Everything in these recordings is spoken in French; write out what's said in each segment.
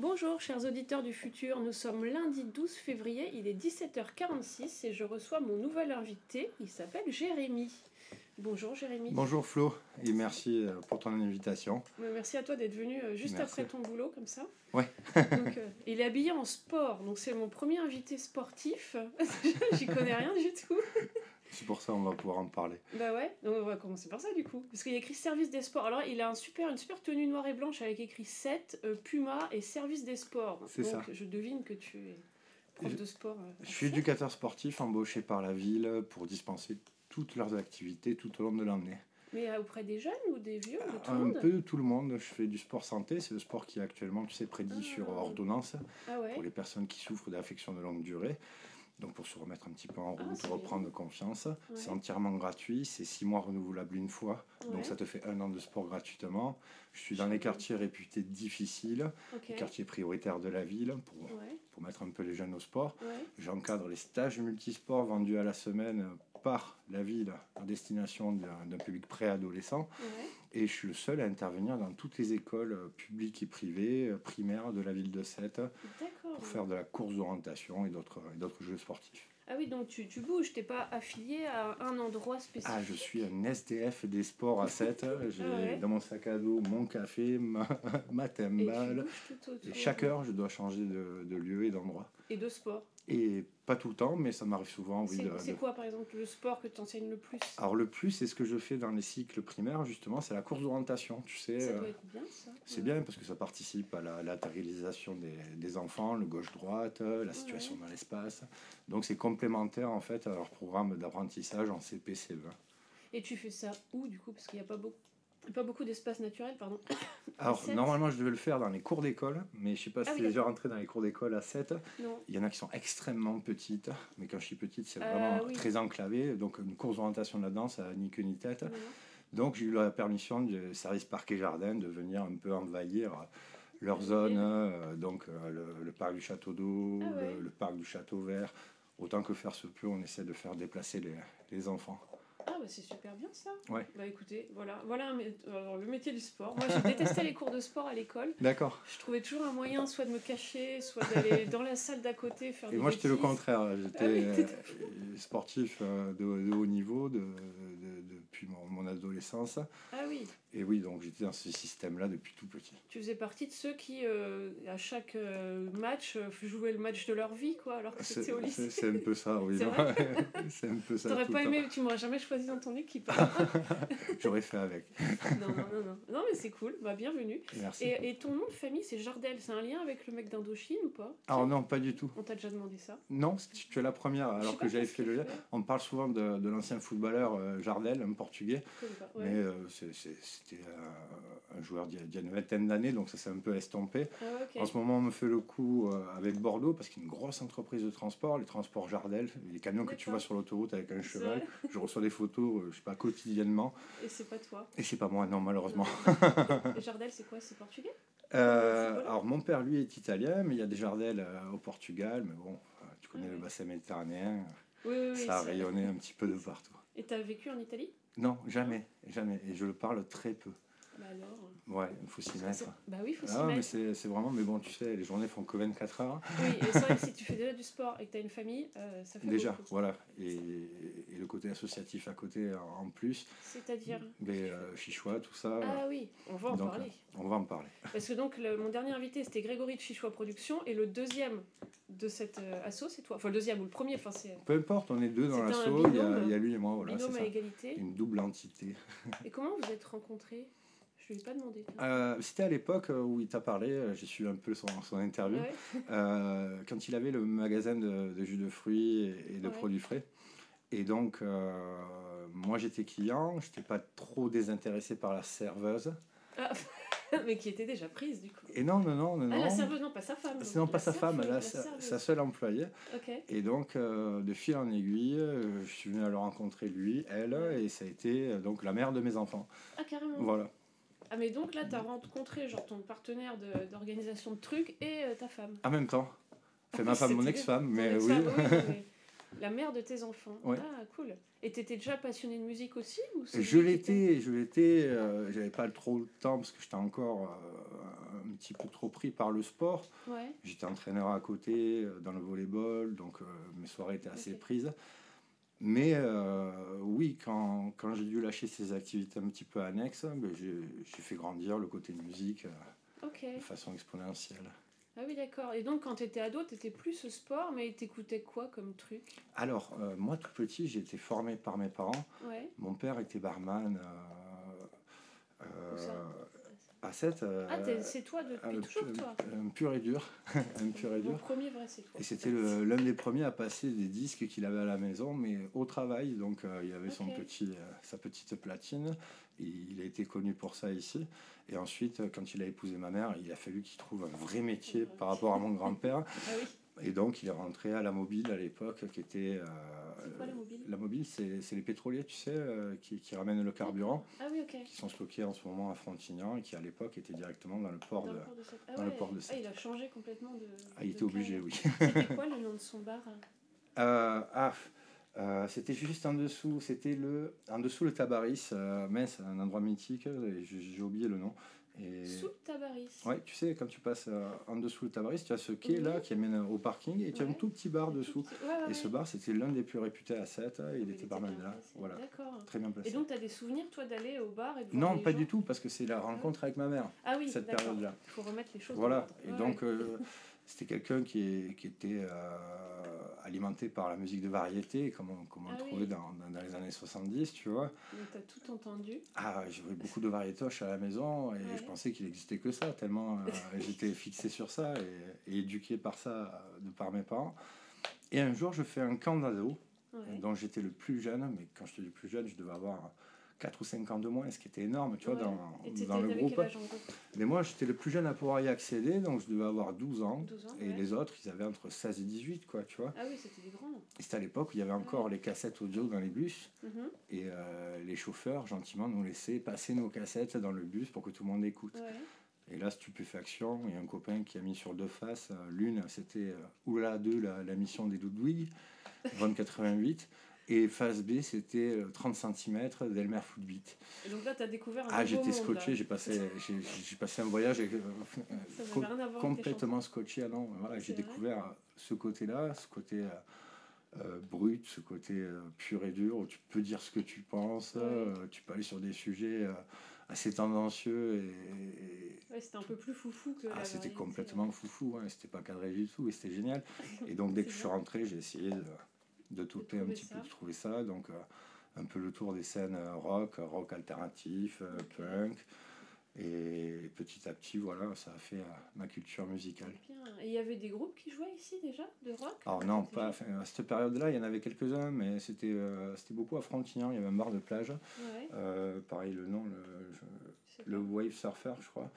Bonjour chers auditeurs du futur, nous sommes lundi 12 février, il est 17h46 et je reçois mon nouvel invité, il s'appelle Jérémy. Bonjour Jérémy. Bonjour Flo et merci euh, pour ton invitation. Merci à toi d'être venu euh, juste Merci. après ton boulot comme ça. Ouais. Donc, euh, il est habillé en sport, donc c'est mon premier invité sportif. J'y connais rien du tout. C'est pour ça qu'on va pouvoir en parler. Bah ouais, donc on va commencer par ça du coup. Parce qu'il y a écrit service des sports. Alors il a un super, une super tenue noire et blanche avec écrit 7, euh, Puma et service des sports. C'est ça. je devine que tu es prof Je- de sport. euh, Je suis éducateur sportif embauché par la ville pour dispenser toutes leurs activités tout au long de l'année. Mais euh, auprès des jeunes ou des vieux, de tout Un monde peu de tout le monde. Je fais du sport santé, c'est le sport qui est actuellement, tu sais, prédit Ah. sur ordonnance Ah ouais pour les personnes qui souffrent d'affections de longue durée. Donc pour se remettre un petit peu en Ah, route, bien. reprendre confiance. C'est entièrement gratuit, c'est six mois renouvelables une fois. Ouais. Donc ça te fait un an de sport gratuitement. Je suis dans les quartiers réputés difficiles, les quartiers prioritaires de la ville, pour, Ouais, pour mettre un peu les jeunes au sport. J'encadre les stages multisports vendus à la semaine par la ville à destination d'un public préadolescent. Et je suis le seul à intervenir dans toutes les écoles euh, publiques et privées, euh, primaires de la ville de Sète, pour faire de la course d'orientation et d'autres et jeux sportifs. Ah oui, donc tu, tu bouges, t'es pas affilié à un endroit spécifique. Ah, je suis un SDF des sports à Sète. J'ai Ah ouais. dans mon sac à dos mon café, ma, ma Et bouges tout autour. Et chaque heure, je dois changer de, de lieu et d'endroit. Et de sport. Et pas tout le temps, mais ça m'arrive souvent. Oui, C'est de- quoi par exemple le sport que tu enseignes le plus? Alors le plus, c'est ce que je fais dans les cycles primaires, justement, c'est la course d'orientation. Tu sais, Ça euh, doit être bien ça. c'est Ouais. bien parce que ça participe à la latéralisation des, des enfants, le gauche-droite, euh, la situation dans l'espace. Donc c'est complémentaire en fait à leur programme d'apprentissage en CP-CE1. Et tu fais ça où du coup? Parce qu'il n'y a pas beaucoup, pas beaucoup d'espace naturel, pardon. Alors normalement, je devais le faire dans les cours d'école, mais je sais pas Ah si oui, es déjà rentré dans les cours d'école à 7. Non. Il y en a qui sont extrêmement petites, mais quand je dis petite, c'est Euh, vraiment oui. très enclavé. Donc une course d'orientation là-dedans, ça n'a ni queue ni tête. Donc j'ai eu la permission du service parc et jardin de venir un peu envahir leur zone, euh, donc euh, le, le parc du château d'eau, Ah le, le parc du château vert. Autant que faire se peut, on essaie de faire déplacer les, les enfants. Ah bah c'est super bien ça. Ouais. Bah écoutez, voilà, voilà un alors, le métier du sport. Moi j'ai détesté les cours de sport à l'école. D'accord. Je trouvais toujours un moyen soit de me cacher, soit d'aller dans la salle d'à côté faire Et des moi j'étais le contraire. J'étais Ah oui, euh, sportif euh, de, de haut niveau de, de- depuis mon, mon adolescence. Ah oui, Et oui, donc j'étais dans ce système-là depuis tout petit. tu faisais partie de ceux qui, euh, à chaque euh, match, euh, jouaient le match de leur vie, quoi, alors que c'était au lycée. c'est- un peu ça, oui. C'est un peu ça. T'aurais tout pas aimé, tu m'aurais jamais choisi dans ton équipe. J'aurais fait avec. non, non, non, non. Non, mais c'est cool, bah, bienvenue. Merci. Et, et ton nom de famille, c'est Jardel, c'est un lien avec le mec d'Indochine ou pas? Alors non, pas du tout. On t'a déjà demandé ça? Non, tu es la première, alors que j'avais fait le lien. On parle souvent de, de l'ancien footballeur euh, Jardel, un portugais, pas. Ouais. mais c'est- c'était un joueur d'il y a- d'il y a une vingtaine d'années, donc ça s'est un peu estompé. Ah. En ce moment, on me fait le coup euh, avec Bordeaux, parce qu'il y a une grosse entreprise de transport, les transports Jardel, les camions que tu vois sur l'autoroute avec un cheval. Je reçois des photos, euh, je sais pas, quotidiennement, Et c'est pas toi. et c'est pas moi, non, malheureusement. Et Jardel, c'est quoi? C'est portugais? Euh, alors mon père lui est italien, mais il y a des Jardel euh, au Portugal, mais bon, euh, tu connais Ah le bassin méditerranéen, Oui, oui, ça a rayonné un petit peu de partout. Et t'as vécu en Italie? Non, jamais, jamais, et je le parle très peu. Bah alors. Ouais, il faut s'y mettre. Bah oui, faut s'y Ah, mais mettre. c'est c'est vraiment, mais bon, tu sais, les journées font que 24 heures. Oui, et c'est vrai que si tu fais déjà du sport et que t'as une famille, euh, ça fait Déjà, beaucoup. voilà. Et, et le côté associatif à côté en plus, C'est-à-dire mais euh, chichois, tout ça, Ah oui, on va en Donc, parler. on va en parler. Parce que donc le- mon dernier invité c'était Grégory de Chichois Productions et le deuxième de cette euh, asso c'est toi. Enfin le deuxième ou le premier, enfin c'est Peu importe, on est deux dans l'assaut, il y, a- y lui et moi, voilà, binôme à ça. égalité. Une double entité. Et comment vous êtes rencontrés? Je lui ai pas demandé. tiens. Euh, C'était à l'époque où il t'a parlé, euh, j'ai suivi un peu son, son interview, Ouais. euh, quand il avait le magasin de, de jus de fruits et, et de Ouais. produits frais. Et donc, euh, moi j'étais client, j'étais pas trop désintéressé par la serveuse. Ah, mais qui était déjà prise du coup. Et non, non, non, non. Ah, la serveuse, non, pas sa femme. Non pas sa femme, la sa, sa seule employée. Ok. Et donc, euh, de fil en aiguille, euh, je suis venu à le rencontrer, lui, elle, et ça a été euh, donc la mère de mes enfants. Ah, carrément. Voilà. Ah, mais donc là, t'as rencontré genre ton partenaire d'organisation de, trucs et euh, ta femme. En même temps. Ah, ma femme, mon ex-femme, mais oui. ex-femme, mais- La mère de tes enfants. Ouais. Ah, cool. Et t'étais déjà passionné de musique aussi ou c'est je l'étais, je l'étais, euh, j'avais pas trop le temps parce que j'étais encore euh, un petit peu trop pris par le sport. Ouais. J'étais entraîneur à côté euh, dans le volleyball, donc euh, mes soirées étaient assez prises. Mais euh, oui, quand, quand j'ai dû lâcher ces activités un petit peu annexes, ben, j'ai fait grandir le côté musique euh, de façon exponentielle. Ah oui, d'accord. Et donc, quand t'étais ado, t'étais plus au sport, mais t'écoutais quoi comme truc? Alors, euh, moi tout petit, j'ai été formé par mes parents. Ouais. Mon père était barman euh, euh, à 7. Ah, t'es- c'est toi depuis toujours, toi un pur et dur. un pur et Mon dur. premier vrai, c'est toi. Et c'était l'un des premiers à passer des disques qu'il avait à la maison, mais au travail. Donc euh, il avait son petit, euh, sa petite platine. Il a été connu pour ça ici. Et ensuite, euh, quand il a épousé ma mère, il a fallu qu'il trouve un vrai métier par rapport à mon grand-père. Ah oui. Et donc il est rentré à la mobile à l'époque, qui était... euh, C'est quoi la mobile la mobile, c'est les pétroliers, tu sais, euh, qui, qui ramènent le carburant, Ah oui, qui sont stockés en ce moment à Frontignan et qui à l'époque étaient directement dans le port Dans de... le port de Sète. Ah dans le port de Ah, Sète. il a changé complètement de. Ah, il de était obligé, oui. C'était quoi le nom de son bar Euh, ah, euh, c'était juste en dessous, c'était le, en dessous le Tabaris, euh, mince, un endroit mythique, j'ai oublié le nom. Et... Sous le Tabaris. Ouais, tu sais, quand tu passes euh, en dessous le Tabaris, tu as ce quai Oui. là qui amène au parking, et tu as un tout petit bar dessous. petit- ouais, ouais, Et ce bar, c'était l'un des plus réputés à 7, il Il était barman bien là, voilà, D'accord. très bien placé. Et donc, tu as des souvenirs, toi, d'aller au bar et de voir non, les pas gens du tout, parce que c'est la rencontre avec ma mère, Ah oui, cette période-là. Il faut remettre les choses Voilà, et donc euh, c'était quelqu'un qui, qui était euh, alimenté par la musique de variété, comme on, comme on Ah oui. trouvait dans, dans- dans les années 70, tu vois. Donc, tu as tout entendu. Ah, j'avais beaucoup de variétoches à la maison et Ouais. je pensais qu'il existait que ça, tellement euh, j'étais fixé sur ça et, et éduqué par ça euh, de par mes parents. Et un jour, je fais un camp d'ado Ouais. dont j'étais le plus jeune, mais quand je te dis plus jeune, je devais avoir 4 ou 5 ans de moins, ce qui était énorme, tu vois, Ouais. dans, le groupe. âge Mais moi, j'étais le plus jeune à pouvoir y accéder, donc je devais avoir 12 ans. 12 ans Et ouais. les autres, ils avaient entre 16 et 18, quoi, tu vois. Ah oui, c'était des grands. C'était à l'époque où il y avait encore les cassettes audio dans les bus. Mhm. Et euh, les chauffeurs, gentiment, nous laissaient passer nos cassettes dans le bus pour que tout le monde écoute. Et là, stupéfaction, il y a un copain qui a mis sur deux faces. euh, L'une, c'était euh, Oula 2, la, la mission des Doudouilles, 2088. Et face B, c'était euh, 30 cm d'Elmer Footbeat. Et donc là, tu as découvert un Ah, j'étais scotché, j'ai passé, j'ai, j'ai passé un voyage avec, euh, euh, co- complètement scotché. Ah non, voilà, j'ai découvert ce côté-là, ce côté euh, euh, brut, ce côté euh, pur et dur, où tu peux dire ce que tu penses, Ouais. euh, tu peux aller sur des sujets euh, assez tendancieux et, et- Ouais, c'était un peu plus foufou que ah, c'était complètement foufou, hein, c'était pas cadré du tout et c'était génial. Et donc dès que je suis rentré, j'ai essayé de, de toper un petit ça. peu, de trouver ça. Donc euh, un peu le tour des scènes euh, rock, euh, rock alternatif, punk. Et petit à petit, voilà, ça a fait ma culture musicale. Bien. Et il y avait des groupes qui jouaient ici déjà, de rock? Alors non, pas, à cette période-là, il y en avait quelques-uns, mais c'était euh, c'était beaucoup à Frontignan, il y avait un bar de plage. Ouais, Euh, pareil, le nom, le, je- le wave surfer, je crois.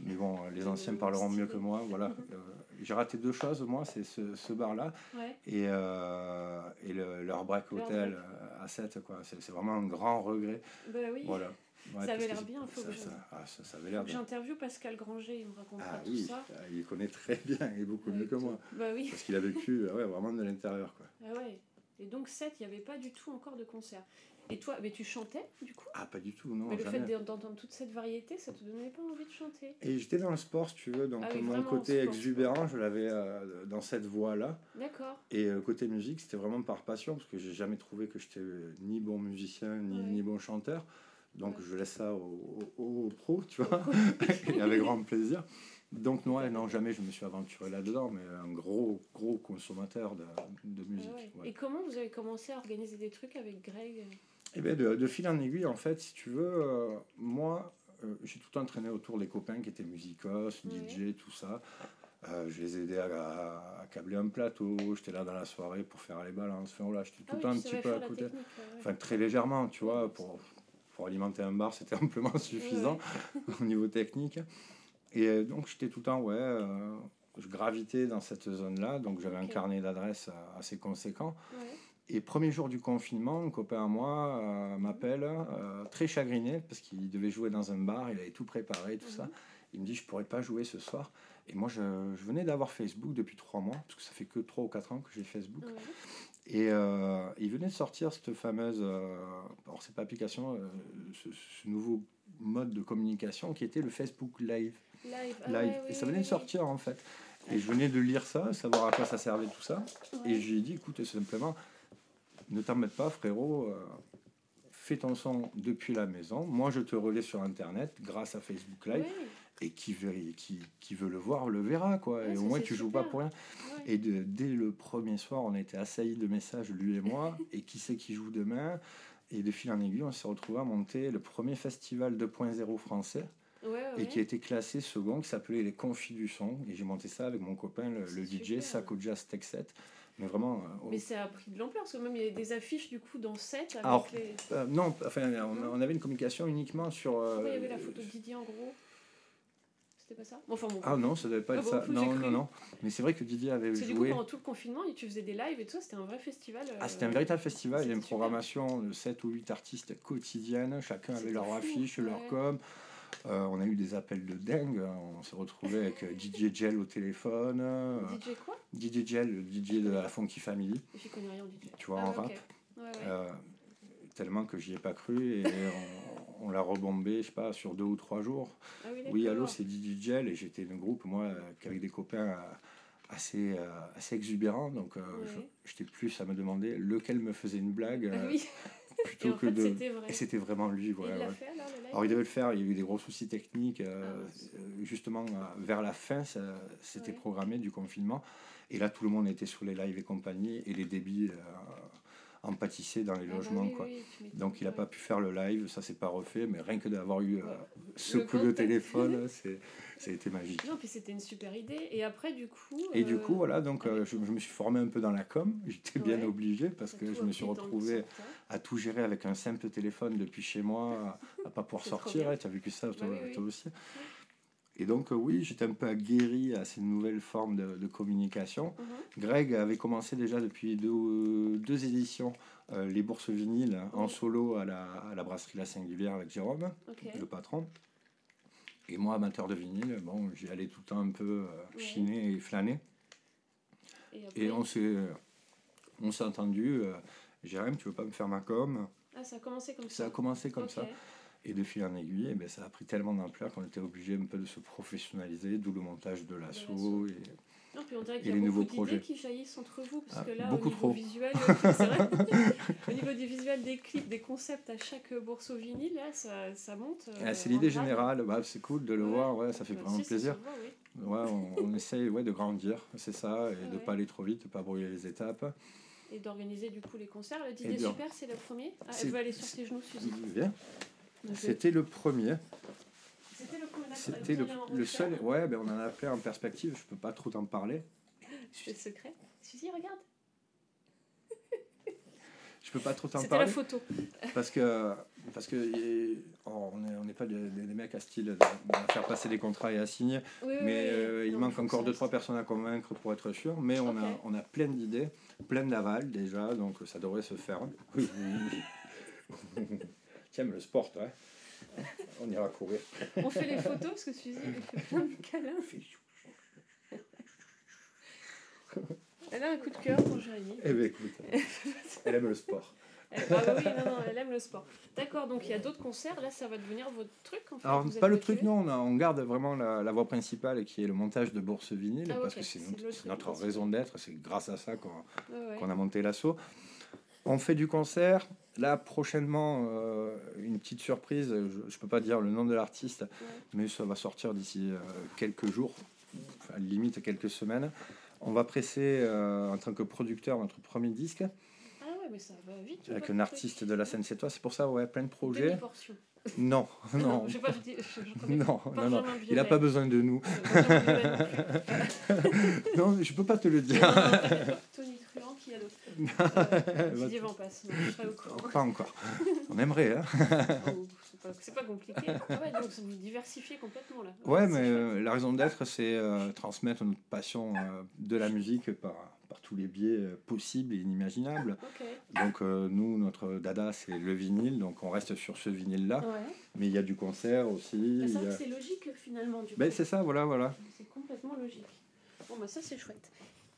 Mais bon, les Le anciens parleront mieux que moi. Voilà. Euh, J'ai raté deux choses, moi, c'est ce, ce bar-là Ouais. et, euh, et le, leur break break. euh, à 7. quoi. C'est c'est vraiment un grand regret. Bah oui. Voilà. Ouais, Ça avait l'air bien, faut ça, que je- ça, ah, ça, ça avait Faut l'air que bien. J'interviewe Pascal Granger, il me racontera Ah tout oui, ça. ah, il connaît très bien, et beaucoup mieux que moi. Bah oui. Parce qu'il a vécu ouais, vraiment de l'intérieur. quoi. Ah ouais. Et donc 7, il n'y avait pas du tout encore de concert. Et toi, mais tu chantais du coup? Ah, pas du tout, non. Mais le jamais. fait d'entendre toute cette variété, ça te donnait pas envie de chanter? Et j'étais dans le sport, si tu veux, donc Ah mon côté sport, exubérant, je l'avais euh, dans cette voie-là. D'accord. Et euh, côté musique, c'était vraiment par passion, parce que j'ai jamais trouvé que j'étais euh, ni bon musicien, ni, Ouais. ni bon chanteur. Donc Ouais. je laisse ça aux au, pros, tu vois, et avec grand plaisir. Donc non, non, jamais je me suis aventuré là-dedans, mais un gros, gros consommateur de, de musique. Ah ouais. ouais. Et comment vous avez commencé à organiser des trucs avec Greg? Et bien de, de fil en aiguille, en fait, si tu veux, euh, moi, euh, j'ai tout entraîné autour des copains qui étaient musicos, DJ, tout ça. Euh, je les aidais à, à- câbler un plateau, j'étais là dans la soirée pour faire les balances. Enfin voilà, j'étais tout Ah le oui, temps un petit peu à côté. Enfin, très légèrement, tu vois, pour, pour alimenter un bar, c'était amplement suffisant au niveau technique. Et donc, j'étais tout le temps, ouais, euh, je gravitais dans cette zone-là, donc j'avais un Ok. carnet d'adresses assez conséquent. Ouais. Et premier jour du confinement, un copain à moi euh, m'appelle, euh, très chagriné, parce qu'il devait jouer dans un bar, il avait tout préparé, tout ça. Mhm. Il me dit, je pourrais pas jouer ce soir. Et moi, je, je venais d'avoir Facebook depuis trois mois, parce que ça fait que trois ou quatre ans que j'ai Facebook. Ouais. Et euh, il venait de sortir cette fameuse, alors c'est pas application, ce, ce nouveau mode de communication qui était le Facebook Live. Live. Ah ouais, oui, et ça venait oui, de sortir en fait. Et je venais de lire ça, savoir à quoi ça servait tout ça. oui. Et j'ai dit, écoute, simplement, ne t'embête pas, frérot, euh, fais ton son depuis la maison. Moi, je te relais sur Internet grâce à Facebook Live. Oui, Et qui veut, qui, qui veut le voir, le verra. Quoi. Ouais, et au moins, tu joues super. pas pour rien. ouais. Et de- dès le premier soir, on était assaillis de messages, lui et moi. et qui c'est qui joue demain? Et de fil en aiguille, on s'est retrouvé à monter le premier festival 2.0 français Ouais, ouais, et qui a été classé second, qui s'appelait Les Confis du Son. Et j'ai monté ça avec mon copain, le, le C'est DJ. Sako Jazz Tech 7. Mais vraiment. euh, Mais ça a pris de l'ampleur, parce que même il y avait des affiches du coup dans 7 avec Alors, les. euh, non, enfin, on, on avait une communication uniquement sur. euh, il y avait la photo de Didier en gros. C'était pas ça? Bon, Enfin bon. Ah non, ça devait pas Ah être bon, ça. Non, non, non. Mais c'est vrai que Didier avait que du coup, joué. pendant tout le confinement, tu faisais des lives et tout ça, c'était un vrai festival. Ah, euh, c'était un véritable festival. Il y a une super. programmation de 7 ou 8 artistes quotidiennes. Chacun avait leur fou, affiche, leur com. Euh, on a eu des appels de dingue. On s'est retrouvé avec euh, DJ Gel au téléphone. euh, DJ quoi? DJ Gel, le DJ de la Funky Family. J'y connais rien en DJ. Tu vois, Ah, en rap. Ouais, ouais. Euh, tellement que j'y ai pas cru. Et on, on l'a rebombé, je sais pas, sur deux ou trois jours. Ah oui, Oui, allô, c'est DJ Gel. Et j'étais dans le groupe, moi, qu'avec des copains assez, euh, assez exubérants. Donc, euh, Ouais. j'étais plus à me demander lequel me faisait une blague. Ah et plutôt en que fait, de. c'était vrai. Et c'était vraiment lui, Et ouais, il l'a ouais. fait alors le live Alors il devait le faire, il y a eu des gros soucis techniques. euh, Ah, euh, justement, euh, vers la fin, ça- c'était Ouais. programmé du confinement. Et là, tout le monde était sur les lives et compagnie, et les débits euh, en pâtissaient dans les Ah bah logements. oui, quoi. oui, Donc il n'a pas pu faire le live, ça s'est pas refait, mais rien que d'avoir eu euh, Ouais. ce Le coup de téléphone, c'est, ça a été magique. Non, puis c'était une super idée. Et après, du coup. Et du euh, coup, voilà, donc euh, je, je me suis formé un peu dans la com, j'étais bien obligé parce que je me suis retrouvé à tout gérer avec un simple téléphone depuis chez moi, à, à pas pouvoir sortir. Tu as vécu ça toi, oui, oui. toi aussi. Et donc, euh, oui, j'étais un peu aguerri à ces nouvelles formes de, de communication. Mhm. Greg avait commencé déjà depuis deux, deux éditions euh, les bourses vinyles en Oui. solo à la, à la brasserie La Singulière avec Jérôme, le patron. Et moi, amateur de vinyle, bon, j'y allais tout le temps un peu euh, Ouais. chiner et flâner. Et, après, Et on s'est, on s'est entendu, euh, Jérôme, tu veux pas me faire ma com? Ah, ça a commencé comme ça. Ça a commencé comme Ok. ça. Et de fil en aiguille, eh ben, ça a pris tellement d'ampleur qu'on était obligé un peu de se professionnaliser, d'où le montage de l'assaut. Et... Non, puis on dirait Et qu'il y a les beaucoup nouveaux d'idées projets. qui jaillissent entre vous, parce Ah, que là, au niveau trop. visuel, vrai. au niveau du visuel, des clips, des concepts à chaque bourse au vinyle, là, ça, ça monte. euh, Ah, c'est l'idée générale, bah, c'est cool de le Ouais. voir, ouais, ça fait Bah, vraiment si, plaisir. se voit, oui. Ouais, on, on essaye ouais, de grandir, c'est ça, et de ne pas aller trop vite, de pas brouiller les étapes. Et d'organiser du coup les concerts. Bien. Super, c'est le premier. Ah, elle veut aller sur ses genoux, Suzy. Bien. C'était le premier, C'était le le, seul, ouais, ben, on en a appelé en perspective, je peux pas trop t'en parler. C'est secret. Suzy, regarde. Je peux pas trop t'en C'était la parler. photo. Parce que, parce que euh, on n'est on pas des, mecs à style de, de faire passer des contrats et à signer, Oui, mais oui. euh, il Non, manque encore deux trois personnes à convaincre pour être sûr. Mais on a on a plein d'idées, plein d'aval déjà, donc ça devrait se faire. Tiens, mais le sport, ouais. On ira courir. On fait les photos parce que Suzy elle fait plein de câlins. Elle a un coup de cœur pour Jérémy. Eh bien, écoute, elle aime le sport. Elle, ah oui, non, non, elle aime le sport. D'accord, donc il y a d'autres concerts. Là, ça va devenir votre truc en fait. Alors, pas le truc, non, on, a- on garde vraiment la, la voie principale qui est le montage de bourse vinyle, Ah, parce que c'est notre, raison d'être, c'est grâce à ça qu'on Ouais, ouais. qu'on a monté l'assaut. On fait du concert. Là, prochainement, euh, une petite surprise. Je ne peux pas dire le nom de l'artiste, mais ça va sortir d'ici euh, quelques jours, enfin, limite quelques semaines. On va presser euh, en tant que producteur notre premier disque Ah ouais, mais ça va vite. avec un artiste de la scène toi C'est pour ça, ouais, plein de projets. Non, non, pas, je je- non, non, non. Il n'a pas besoin de nous. Euh, non je peux pas te le dire. Qui a d'autre euh, Didier Vampas, non, je serai au courant. Pas encore. On aimerait, hein. C'est pas- compliqué. Ah ouais, donc vous diversifiez complètement là. Ouais, mais euh, la raison d'être, c'est euh, transmettre notre passion euh, de la musique par, par tous les biais possibles et inimaginables. Ok. Donc nous, notre dada, c'est le vinyle, donc on reste sur ce vinyle-là. Ouais. Mais il y a du concert aussi. Bah, il c'est a- logique finalement du. Ben, c'est ça, voilà, voilà. C'est complètement logique. Bon bah ça c'est chouette.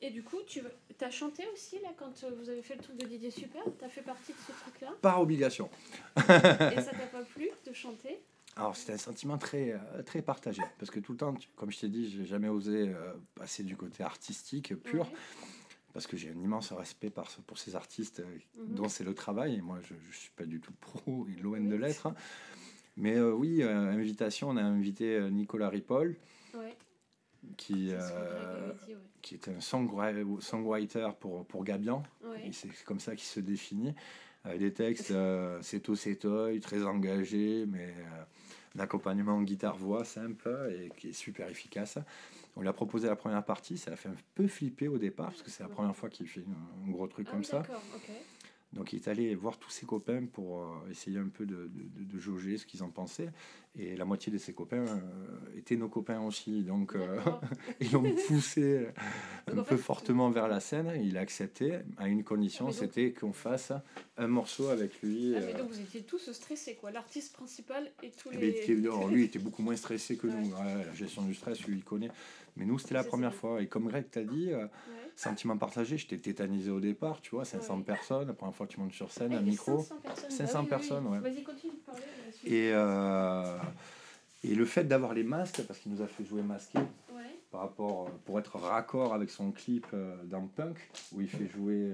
Et du coup, tu as chanté aussi là quand euh, vous avez fait le truc de Didier Super? Tu as fait partie de ce truc-là? Par obligation. Et ça t'a pas plu de chanter? Alors c'était un sentiment très, euh, très partagé. Parce que tout le temps, comme je t'ai dit, j'ai jamais osé euh, passer du côté artistique pur. Ouais. Parce que j'ai un immense respect par, pour ces artistes Mhm. dont c'est le travail. Et moi, je ne suis pas du tout pro, et loin Oui. de l'être. Mais euh, oui, euh, invitation, on a invité Nicolas Ripoll, Ouais, qui, euh, avait dit, ouais. qui est un songwri- songwriter pour, pour Gabian. Ouais. C'est comme ça qu'il se définit. Avec des textes, euh, c'est tout, c'est toi, très engagé, mais euh, un accompagnement guitare-voix simple et qui est super efficace. On lui a proposé la première partie, ça a fait un peu flipper au départ, parce que c'est la première fois qu'il fait un, un gros truc Ah comme ça. Donc il est allé voir tous ses copains pour euh, essayer un peu de, de- de- de jauger ce qu'ils en pensaient. Et la moitié de ses copains euh, étaient nos copains aussi. Donc euh, ils l'ont poussé un Donc, en peu fait- fortement vers la scène. Il a accepté à une condition, Ah, c'était qu'on fasse un morceau avec lui. Ah, mais euh, donc vous étiez tous stressés, quoi. L'artiste principal et tous mais les. il était- alors, lui, il était beaucoup moins stressé que nous. Ouais. Ouais, la gestion du stress, lui, il connaît. Mais nous, c'était la première fois. Et comme Greg t'a dit, euh, Ouais. sentiment partagé, j'étais tétanisé au départ, tu vois, 500 Ouais. personnes, la première fois que tu montes sur scène, Ah, un micro. 500 personnes. 500 oui, oui, personnes, oui. ouais. Vas-y, continue de parler. Et, euh, et le fait d'avoir les masques, parce qu'il nous a fait jouer masqué, Ouais. par rapport, euh, pour être raccord avec son clip euh, dans Punk, où il fait jouer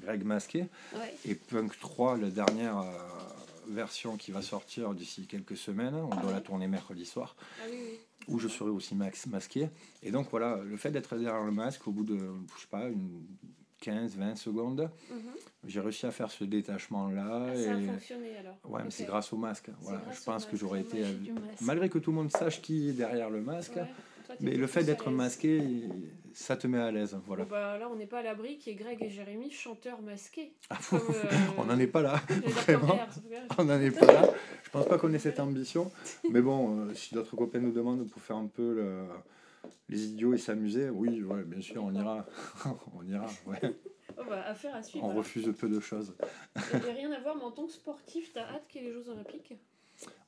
Greg masqué, Ouais. et Punk 3, la dernière version qui va sortir d'ici quelques semaines, on doit la tourner mercredi soir, Ah oui, oui. où je serai aussi max masqué. Et donc voilà, le fait d'être derrière le masque, au bout de, je sais pas, une 15-20 secondes, Mhm. j'ai réussi à faire ce détachement-là. Ah, ça a fonctionné alors. Ouais, mais c'est grâce au masque. Voilà, grâce je pense que j'aurais été, malgré que tout le monde sache qui est derrière le masque, Ouais. Toi, mais le fait d'être masqué, ça te met à l'aise. Voilà. Bon, bah, là, on n'est pas à l'abri qui est Greg et Jérémy, chanteurs masqués. Ah, Comme, euh, on n'en est pas là. Vraiment. On n'en est pas là. Je pense pas qu'on ait cette ambition. Mais bon, euh, si d'autres copains nous demandent pour faire un peu le- les idiots et s'amuser, oui, ouais, bien sûr, on ira. on ira, ouais. Oh, bah, affaire à suivre. On refuse peu de choses. Il n'y a rien à voir, mais en tant que sportif, t'as hâte qu'il y ait les Jeux Olympiques?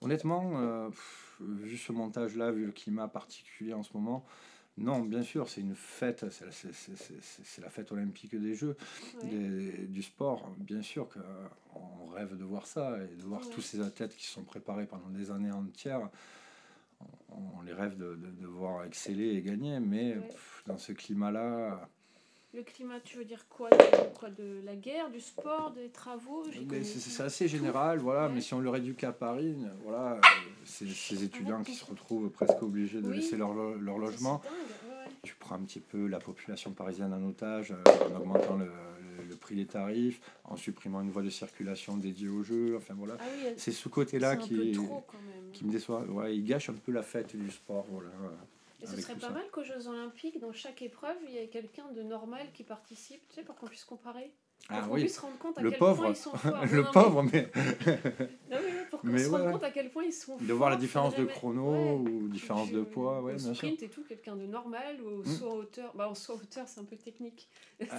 Honnêtement, euh, pff, vu ce montage-là, vu le climat particulier en ce moment, non, bien sûr, c'est une fête, c'est la- c'est- c'est- c'est- c'est la fête olympique des Jeux, Ouais. des- du sport. Bien sûr qu'on rêve de voir ça et de voir Ouais. tous ces athlètes qui se sont préparés pendant des années entières. On, les rêve de, de- de voir exceller et gagner, mais Ouais. pff, dans ce climat-là, Le climat, tu veux dire quoi de, quoi de la guerre, du sport, des travaux c'est assez général, voilà, Ouais. mais si on le réduit qu'à Paris, voilà, euh, c'est ces étudiants Arrête qui se retrouvent presque obligés de Oui. laisser leur, leur logement. ouais. Tu prends un petit peu la population parisienne en otage euh, en augmentant le, le- le prix des tarifs, en supprimant une voie de circulation dédiée aux jeux, enfin voilà. Ah oui, C'est ce c'est côté-là un qui, peu trop quand même. Qui me déçoit. Ouais, il gâche un peu la fête du sport, voilà. Et ce serait pas ça. mal qu'aux Jeux Olympiques, dans chaque épreuve, il y ait quelqu'un de normal qui participe, tu sais, pour qu'on puisse comparer. Pour Ah qu'on oui, puisse se rendre compte à le quel pauvre, point ils sont forts. le Non, non, pauvre, mais mais- non, mais pour qu'on Mais se rende ouais. compte à quel point ils sont forts. de voir la différence de chrono Ouais. ou différence de poids, ouais, au bien sûr. sprint et tout, quelqu'un de normal ou au Mm. saut en hauteur. Bah, en saut en hauteur, c'est un peu technique.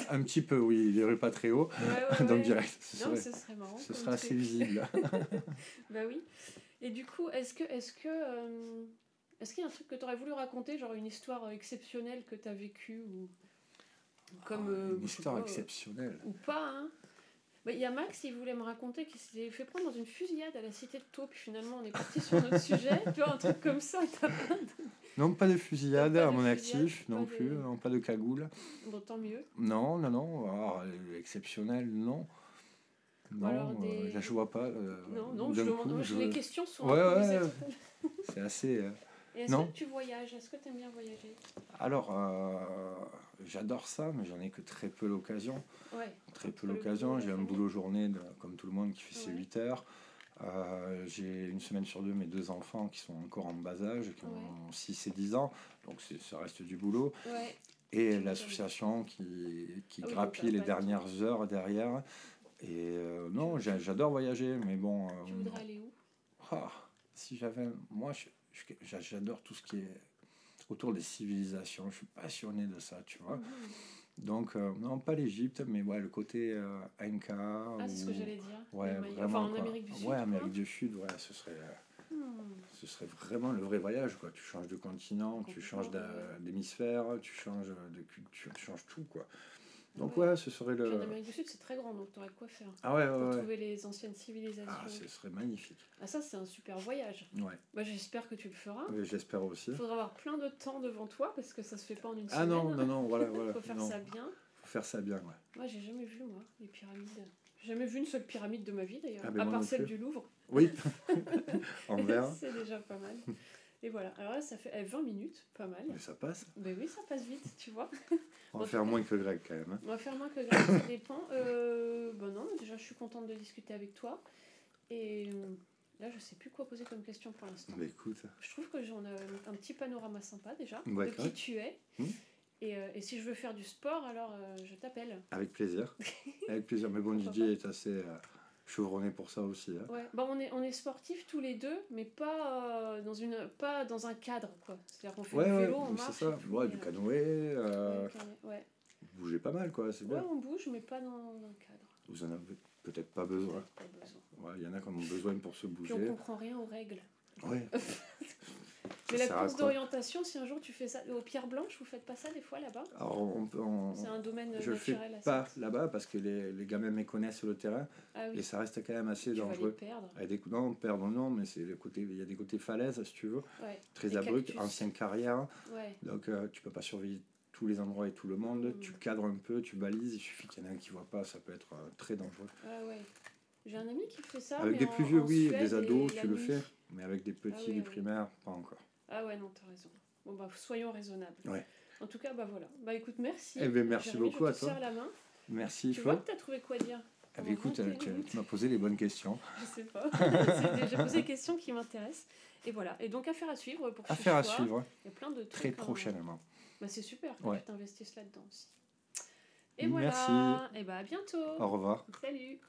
Un- petit peu, oui, il irait pas très haut, Ouais, donc direct. Ce Non, mais serait, ce serait marrant. ce serait assez visible. Bah oui. Et du coup, est-ce que, est-ce que, euh, est-ce qu'il y a un truc que tu aurais voulu raconter, genre une histoire euh, exceptionnelle que tu as vécue ou comme Ah, euh, une histoire pas, exceptionnelle. ou pas hein Bah, Il y a Max, il voulait me raconter qu'il s'était fait prendre dans une fusillade à la cité de Taux, puis finalement on est parti sur notre sujet. Tu vois, un truc comme ça, pas de- Non, pas de fusillade Pas de à mon fusillade, actif, non de- plus, non, pas de cagoule. Bon, tant mieux. Non, non, non, alors, euh, exceptionnel, non. Non, alors euh, des- là je vois pas. euh, non, non, je coup, je- Les questions sont Ouais, ouais. C'est assez. euh, Et est-ce que tu voyages? Est-ce que tu aimes bien voyager? Alors, euh, j'adore ça, mais j'en ai que très peu l'occasion. Ouais. Très peu l'occasion. J'ai un boulot journée, de- comme tout le monde, qui fait ses Ouais. 8 heures. Euh, j'ai une semaine sur deux mes deux enfants qui sont encore en bas âge, qui ont 6 et 10 ans, donc ça reste du boulot. Ouais. Et l'association qui, qui Ah grappille les dernières heures derrière. Et euh, non, j'a- j'adore voyager, mais bon. euh, Tu voudrais aller où? Ah, si j'avais. Moi, j'adore tout ce qui est autour des civilisations. Je suis passionné de ça, tu vois. Mhm. Donc, euh, non, pas l'Égypte, mais ouais, le côté Inca. Ah, c'est ce que j'allais dire. Ouais, vraiment. Enfin, en quoi. Amérique du Sud. Ouais. Amérique du Sud, ouais, ce serait. Hmm. Ce serait vraiment le vrai voyage, quoi. Tu changes de continent, tu changes d'hémisphère, tu changes de culture, tu changes tout, quoi. Donc Ouais. ce serait Puis en le... Amérique du Sud, c'est très grand, donc tu aurais de quoi faire. Ah ouais, Pour ouais, ouais. trouver les anciennes civilisations. Ah, ce serait magnifique. Ah, ça, c'est un super voyage. Ouais, Bah, J'espère que tu le feras. Ouais, j'espère aussi. Il faudra avoir plein de temps devant toi parce que ça se fait pas en une Ah semaine. non, non, non, voilà, Il voilà. faut faire non. ça bien. Faut faire ça bien, ouais. Moi, j'ai jamais vu, moi, les pyramides. J'ai jamais vu une seule pyramide de ma vie, d'ailleurs. Ah, ben à part celle plus. du Louvre. Oui, en verre. c'est déjà pas mal. Et voilà. Alors là, ça fait eh, 20 minutes, pas mal. Mais ça passe. Ben oui, ça passe vite, tu vois. On va faire moins que Greg quand même. hein. On va faire moins que grave, ça dépend. Euh, bon non, déjà je suis contente de discuter avec toi. Et euh, là, je sais plus quoi poser comme question pour l'instant. Bah écoute, Je trouve que j'en ai un petit panorama sympa déjà de qui tu es. Hmm. Et, euh, et si je veux faire du sport, alors euh, je t'appelle. avec plaisir. Avec plaisir. Mais bon, Didier est assez euh, chevronné pour ça aussi. hein. Ouais. Bon, on est on est sportifs tous les deux, mais pas euh, dans une pas dans un cadre quoi. C'est-à-dire qu'on fait Ouais, du ouais, vélo, on mais marche. ça. tout, Ouais, du euh, canoë, euh, ouais, ouais. vous bougez pas mal, quoi, c'est Ouais, bien. on bouge, mais pas dans un cadre. Vous en avez peut-être pas besoin. Pas besoin. Ouais, Il y en a qui en ont besoin pour se Puis on bouger. comprend rien aux règles. Ouais. Mais la course d'orientation, si un jour tu fais ça aux pierres blanches, vous faites pas ça des fois là-bas? C'est un domaine je le fais naturel assez- pas là-bas parce que les, les gamins méconnaissent le terrain Ah et ça reste quand même assez tu vas les dangereux. perdre. Ah, des, non, perdre non, mais c'est le côté, il y a des côtés falaises si tu veux, Ouais, très abrupts, ancienne carrière, ouais. donc euh, tu peux pas surveiller tous les endroits et tout le monde, Mm. tu cadres un peu, tu balises, il suffit qu'il y en ait un qui voit pas, ça peut être euh, très dangereux. Ah ouais. J'ai un ami qui fait ça. avec mais des en- plus vieux, en oui, Suède des ados, et tu le nuit. fais, mais avec des petits, oui, des oui. primaires, pas encore. Ah ouais, non, t'as raison. Bon bah soyons raisonnables. Ouais. En tout cas, bah voilà. Bah écoute, merci. Eh ben, merci Jérémy, beaucoup je à toi. serre la main. Merci, Tu vois que t'as trouvé quoi dire Eh ben, écoute, tu, m'as posé les bonnes questions. Je sais pas. J'ai posé des questions qui m'intéressent. Et voilà. Et donc, affaire à suivre pour ce Affaire à suivre, Il y a plein de trucs. très hein. prochainement. Bah, c'est super que Ouais. tu t'investisses là-dedans aussi. Et Merci. voilà. Et bah à bientôt. Au revoir. Salut.